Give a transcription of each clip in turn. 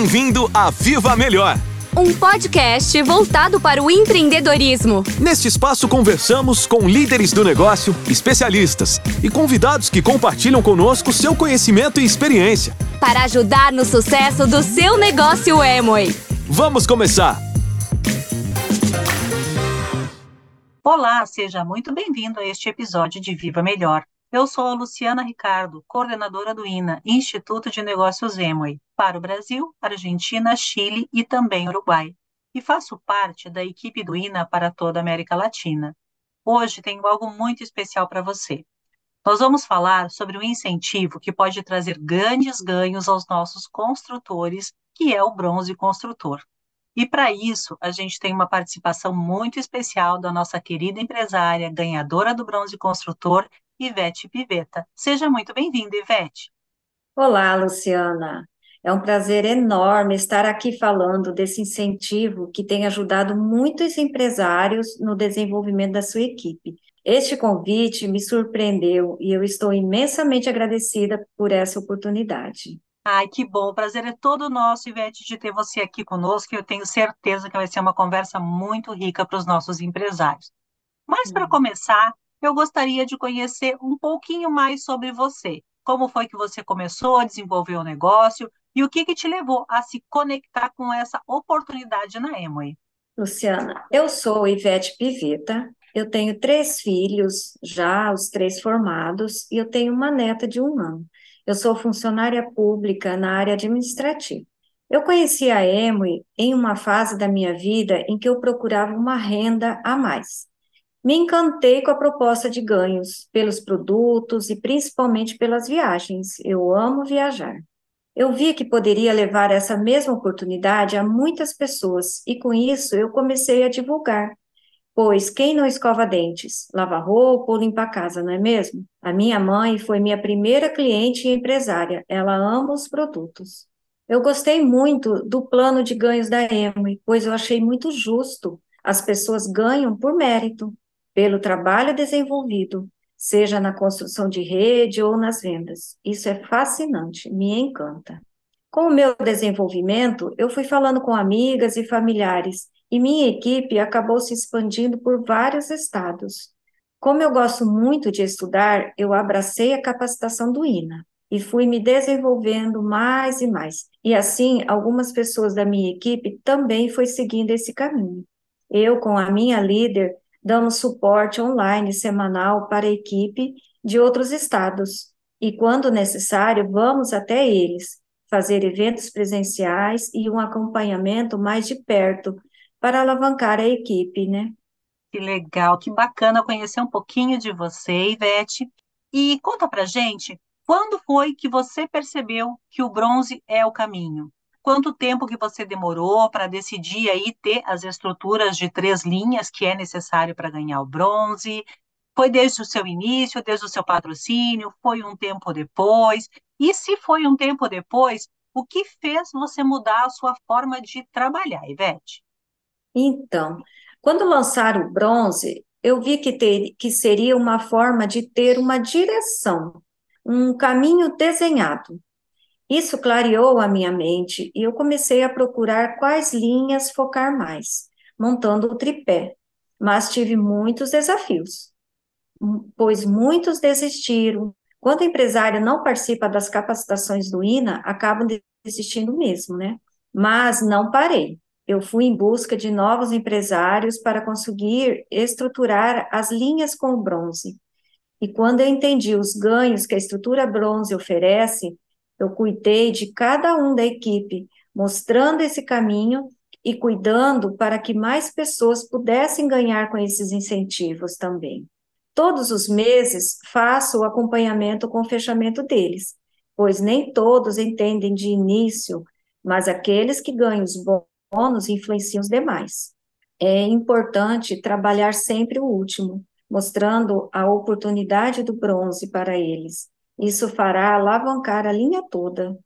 Bem-vindo a Viva Melhor! Um podcast voltado para o empreendedorismo. Neste espaço conversamos com líderes do negócio, especialistas e convidados que compartilham conosco seu conhecimento e experiência. Para ajudar no sucesso do seu negócio Emoi. Vamos começar! Olá, seja muito bem-vindo a este episódio de Viva Melhor. Eu sou a Luciana Ricardo, coordenadora do INA, Instituto de Negócios Emoi, para o Brasil, Argentina, Chile e também Uruguai, e faço parte da equipe do INA para toda a América Latina. Hoje tenho algo muito especial para você. Nós vamos falar sobre um incentivo que pode trazer grandes ganhos aos nossos construtores, que é o bronze construtor. E para isso, a gente tem uma participação muito especial da nossa querida empresária, ganhadora do bronze construtor Ivete Piveta. Seja muito bem-vinda, Ivete. Olá, Luciana. É um prazer enorme estar aqui falando desse incentivo que tem ajudado muitos empresários no desenvolvimento da sua equipe. Este convite me surpreendeu e eu estou imensamente agradecida por essa oportunidade. Ai, que bom, o prazer é todo nosso, Ivete, de ter você aqui conosco. Eu tenho certeza que vai ser uma conversa muito rica para os nossos empresários. Mas, para começar, eu gostaria de conhecer um pouquinho mais sobre você. Como foi que você começou a desenvolver o negócio e o que, que te levou a se conectar com essa oportunidade na Emoi? Luciana, eu sou Ivete Piveta, eu tenho três filhos, já os três formados, e eu tenho uma neta de um ano. Eu sou funcionária pública na área administrativa. Eu conheci a Emoi em uma fase da minha vida em que eu procurava uma renda a mais. Me encantei com a proposta de ganhos, pelos produtos e principalmente pelas viagens. Eu amo viajar. Eu vi que poderia levar essa mesma oportunidade a muitas pessoas e com isso eu comecei a divulgar. Pois quem não escova dentes, lava roupa ou limpa a casa, não é mesmo? A minha mãe foi minha primeira cliente e empresária. Ela ama os produtos. Eu gostei muito do plano de ganhos da Emily, pois eu achei muito justo. As pessoas ganham por mérito pelo trabalho desenvolvido, seja na construção de rede ou nas vendas. Isso é fascinante, me encanta. Com o meu desenvolvimento, eu fui falando com amigas e familiares, e minha equipe acabou se expandindo por vários estados. Como eu gosto muito de estudar, eu abracei a capacitação do INA e fui me desenvolvendo mais e mais. E assim, algumas pessoas da minha equipe também foi seguindo esse caminho. Eu, com a minha líder, damos suporte online semanal para a equipe de outros estados e, quando necessário, vamos até eles fazer eventos presenciais e um acompanhamento mais de perto para alavancar a equipe, né? Que legal, que bacana conhecer um pouquinho de você, Ivete. E conta pra gente, quando foi que você percebeu que o bronze é o caminho? Quanto tempo que você demorou para decidir aí ter as estruturas de três linhas que é necessário para ganhar o bronze? Foi desde o seu início, desde o seu patrocínio? Foi um tempo depois? E se foi um tempo depois, o que fez você mudar a sua forma de trabalhar, Ivete? Então, quando lançaram o bronze, eu vi que, ter, que seria uma forma de ter uma direção, um caminho desenhado. Isso clareou a minha mente e eu comecei a procurar quais linhas focar mais, montando o tripé. Mas tive muitos desafios, pois muitos desistiram. Quando o empresário não participa das capacitações do INA, acabam desistindo mesmo, né? Mas não parei. Eu fui em busca de novos empresários para conseguir estruturar as linhas com o bronze. E quando eu entendi os ganhos que a estrutura bronze oferece, eu cuidei de cada um da equipe, mostrando esse caminho e cuidando para que mais pessoas pudessem ganhar com esses incentivos também. Todos os meses faço o acompanhamento com o fechamento deles, pois nem todos entendem de início, mas aqueles que ganham os bônus influenciam os demais. É importante trabalhar sempre o último, mostrando a oportunidade do bronze para eles, isso fará alavancar a linha toda.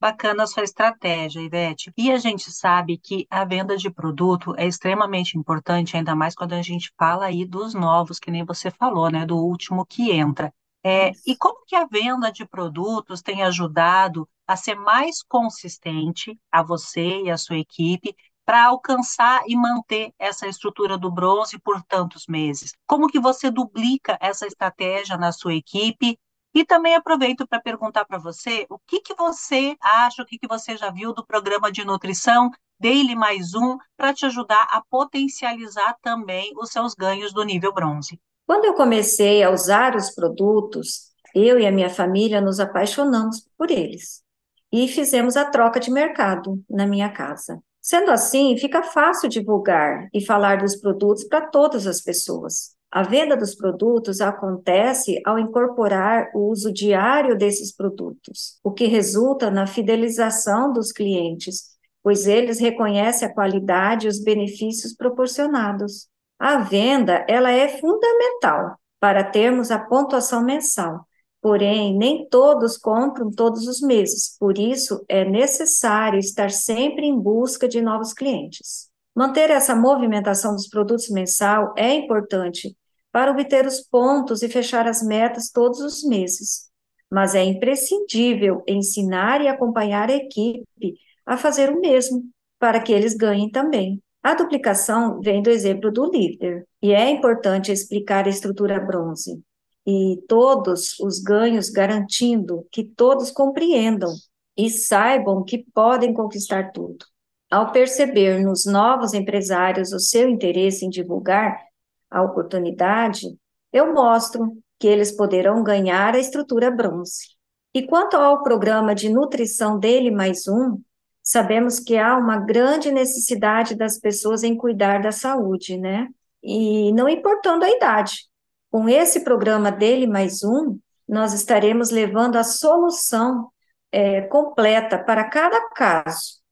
Bacana a sua estratégia, Ivete. E a gente sabe que a venda de produto é extremamente importante, ainda mais quando a gente fala aí dos novos, que nem você falou, né? Do último que entra. É, e como que a venda de produtos tem ajudado a ser mais consistente, a você e a sua equipe, para alcançar e manter essa estrutura do bronze por tantos meses? Como que você duplica essa estratégia na sua equipe? E também aproveito para perguntar para você o que, que você acha, o que, que você já viu do programa de nutrição Daily Mais Um para te ajudar a potencializar também os seus ganhos do nível bronze. Quando eu comecei a usar os produtos, eu e a minha família nos apaixonamos por eles e fizemos a troca de mercado na minha casa. Sendo assim, fica fácil divulgar e falar dos produtos para todas as pessoas. A venda dos produtos acontece ao incorporar o uso diário desses produtos, o que resulta na fidelização dos clientes, pois eles reconhecem a qualidade e os benefícios proporcionados. A venda, ela é fundamental para termos a pontuação mensal, Porém, nem todos compram todos os meses, por isso é necessário estar sempre em busca de novos clientes. Manter essa movimentação dos produtos mensal é importante para obter os pontos e fechar as metas todos os meses, mas é imprescindível ensinar e acompanhar a equipe a fazer o mesmo, para que eles ganhem também. A duplicação vem do exemplo do líder, e é importante explicar a estrutura bronze e todos os ganhos, garantindo que todos compreendam e saibam que podem conquistar tudo. Ao perceber nos novos empresários o seu interesse em divulgar a oportunidade, eu mostro que eles poderão ganhar a estrutura bronze. E quanto ao programa de nutrição dele mais um, sabemos que há uma grande necessidade das pessoas em cuidar da saúde, né? E não importando a idade, com esse programa dele mais um, nós estaremos levando a solução é, completa para cada caso.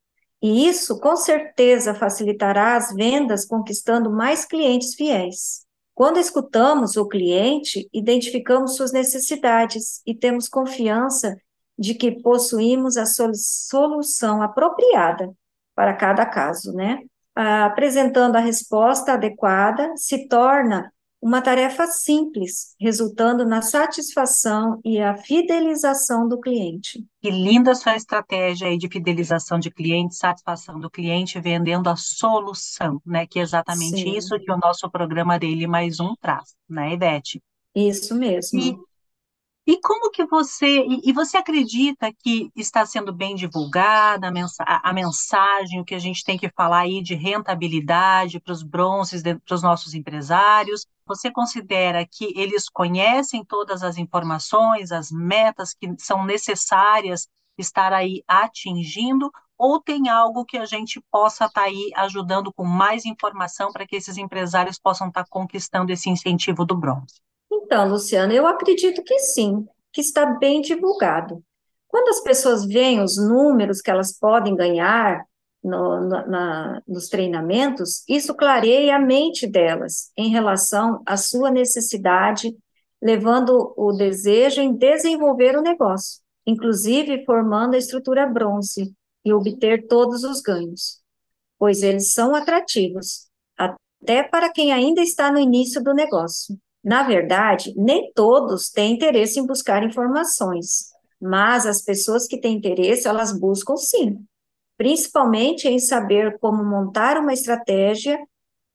E isso, com certeza, facilitará as vendas, conquistando mais clientes fiéis. Quando escutamos o cliente, identificamos suas necessidades e temos confiança de que possuímos a solução apropriada para cada caso, né? Apresentando a resposta adequada, se torna uma tarefa simples, resultando na satisfação e a fidelização do cliente. Que linda sua estratégia aí de fidelização de cliente, satisfação do cliente, vendendo a solução, né? Que é exatamente Sim. isso que o nosso programa dele mais um traz, né, Ivete? Isso mesmo. E e como que você, e, você acredita que está sendo bem divulgada a, mensa, a, a, mensagem, o que a gente tem que falar aí de rentabilidade para os bronzes, para os nossos empresários? Você considera que eles conhecem todas as informações, as metas que são necessárias estar aí atingindo, ou tem algo que a gente possa estar tá aí ajudando com mais informação para que esses empresários possam estar tá conquistando esse incentivo do bronze? Então, Luciana, eu acredito que sim, que está bem divulgado. Quando as pessoas veem os números que elas podem ganhar no, no, na, nos treinamentos, isso clareia a mente delas em relação à sua necessidade, levando o desejo em desenvolver o negócio, inclusive formando a estrutura bronze e obter todos os ganhos, pois eles são atrativos, até para quem ainda está no início do negócio. Na verdade, nem todos têm interesse em buscar informações, mas as pessoas que têm interesse, elas buscam sim, principalmente em saber como montar uma estratégia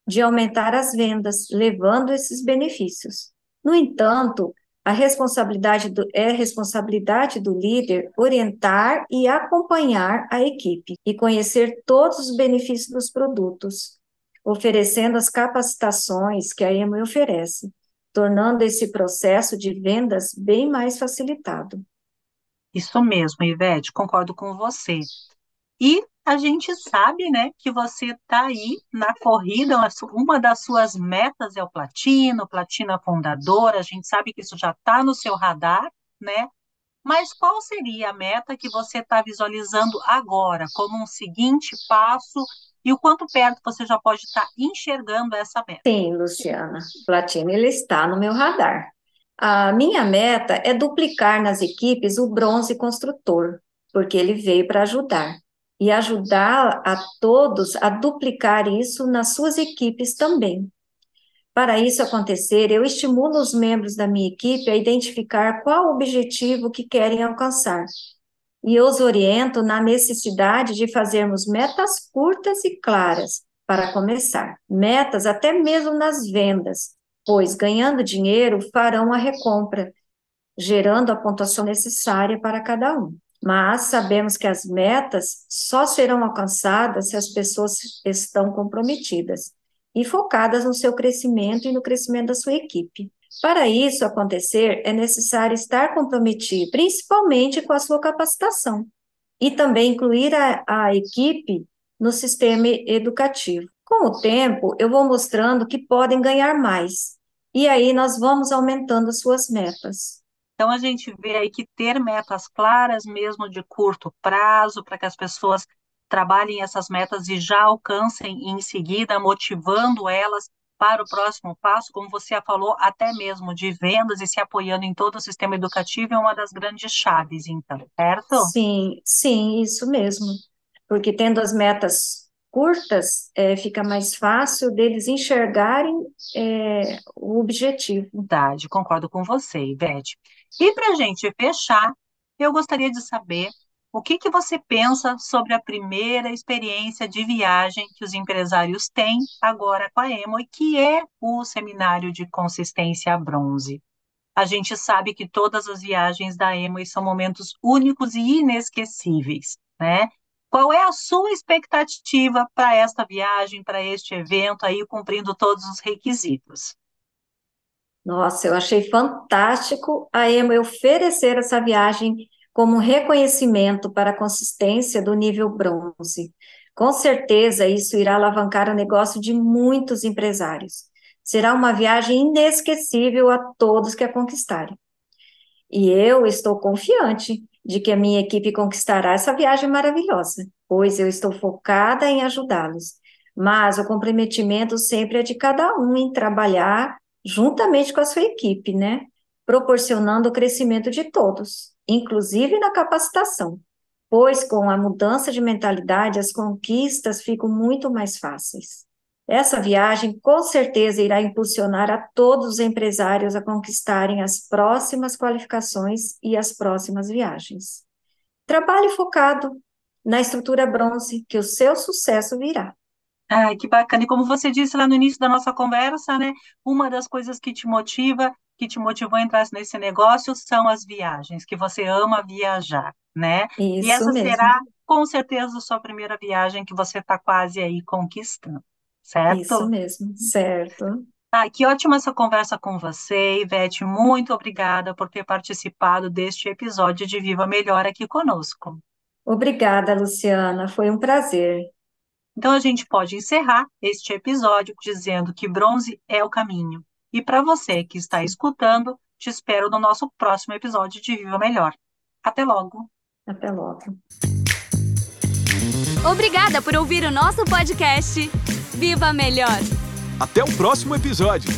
de aumentar as vendas, levando esses benefícios. No entanto, a responsabilidade do, é responsabilidade do líder orientar e acompanhar a equipe e conhecer todos os benefícios dos produtos, oferecendo as capacitações que a EMA oferece tornando esse processo de vendas bem mais facilitado. Isso mesmo, Ivete, concordo com você. E a gente sabe, né, que você está aí na corrida, uma das suas metas é o platino, platina fundadora, a gente sabe que isso já está no seu radar, né? Mas qual seria a meta que você está visualizando agora, como um seguinte passo e o quanto perto você já pode estar enxergando essa meta? Sim, Luciana. Platino ele está no meu radar. A minha meta é duplicar nas equipes o bronze construtor, porque ele veio para ajudar. E ajudar a todos a duplicar isso nas suas equipes também. Para isso acontecer, eu estimulo os membros da minha equipe a identificar qual o objetivo que querem alcançar e os oriento na necessidade de fazermos metas curtas e claras para começar, metas até mesmo nas vendas, pois ganhando dinheiro farão a recompra, gerando a pontuação necessária para cada um. Mas sabemos que as metas só serão alcançadas se as pessoas estão comprometidas e focadas no seu crescimento e no crescimento da sua equipe. Para isso acontecer, é necessário estar comprometido, principalmente com a sua capacitação, e também incluir a, a equipe no sistema educativo. Com o tempo, eu vou mostrando que podem ganhar mais, e aí nós vamos aumentando as suas metas. Então, a gente vê aí que ter metas claras, mesmo de curto prazo, para que as pessoas trabalhem essas metas e já alcancem em seguida, motivando elas para o próximo passo, como você falou, até mesmo de vendas e se apoiando em todo o sistema educativo, é uma das grandes chaves, então, certo? Sim, sim, isso mesmo. Porque tendo as metas curtas, é, fica mais fácil deles enxergarem é, o objetivo. Verdade, concordo com você, Ivete. E para a gente fechar, eu gostaria de saber o que, que você pensa sobre a primeira experiência de viagem que os empresários têm agora com a Emo, e que é o seminário de consistência bronze? A gente sabe que todas as viagens da Emo são momentos únicos e inesquecíveis, né? Qual é a sua expectativa para esta viagem, para este evento aí, cumprindo todos os requisitos? Nossa, eu achei fantástico a Emo oferecer essa viagem como reconhecimento para a consistência do nível bronze. Com certeza, isso irá alavancar o negócio de muitos empresários. Será uma viagem inesquecível a todos que a conquistarem. E eu estou confiante de que a minha equipe conquistará essa viagem maravilhosa, pois eu estou focada em ajudá-los. Mas o comprometimento sempre é de cada um em trabalhar juntamente com a sua equipe, né? Proporcionando o crescimento de todos inclusive na capacitação, pois com a mudança de mentalidade as conquistas ficam muito mais fáceis. Essa viagem com certeza irá impulsionar a todos os empresários a conquistarem as próximas qualificações e as próximas viagens. Trabalhe focado na estrutura bronze, que o seu sucesso virá. Ai, que bacana. E como você disse lá no início da nossa conversa, né? Uma das coisas que te motiva que te motivou a entrar nesse negócio são as viagens, que você ama viajar, né? Isso e essa mesmo. será, com certeza, a sua primeira viagem que você está quase aí conquistando, certo? Isso mesmo, certo. Ah, que ótima essa conversa com você, Ivete. Muito obrigada por ter participado deste episódio de Viva Melhor aqui conosco. Obrigada, Luciana. Foi um prazer. Então a gente pode encerrar este episódio dizendo que bronze é o caminho e para você que está escutando, te espero no nosso próximo episódio de Viva Melhor. Até logo. Até logo. Obrigada por ouvir o nosso podcast. Viva Melhor! Até o próximo episódio.